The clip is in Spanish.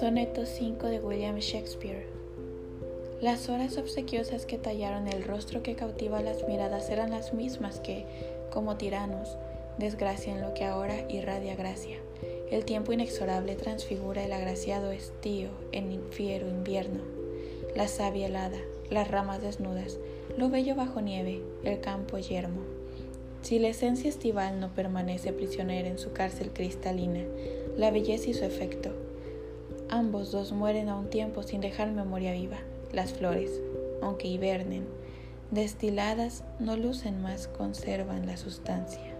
Soneto 5 de William Shakespeare Las horas obsequiosas que tallaron el rostro que cautiva las miradas eran las mismas que, como tiranos, desgracian lo que ahora irradia gracia. El tiempo inexorable transfigura el agraciado estío en fiero invierno, la savia helada, las ramas desnudas, lo bello bajo nieve, el campo yermo. Si la esencia estival no permanece prisionera en su cárcel cristalina, la belleza y su efecto, ambos dos mueren a un tiempo sin dejar memoria viva. Las flores, aunque hibernen, destiladas no lucen más, conservan la sustancia.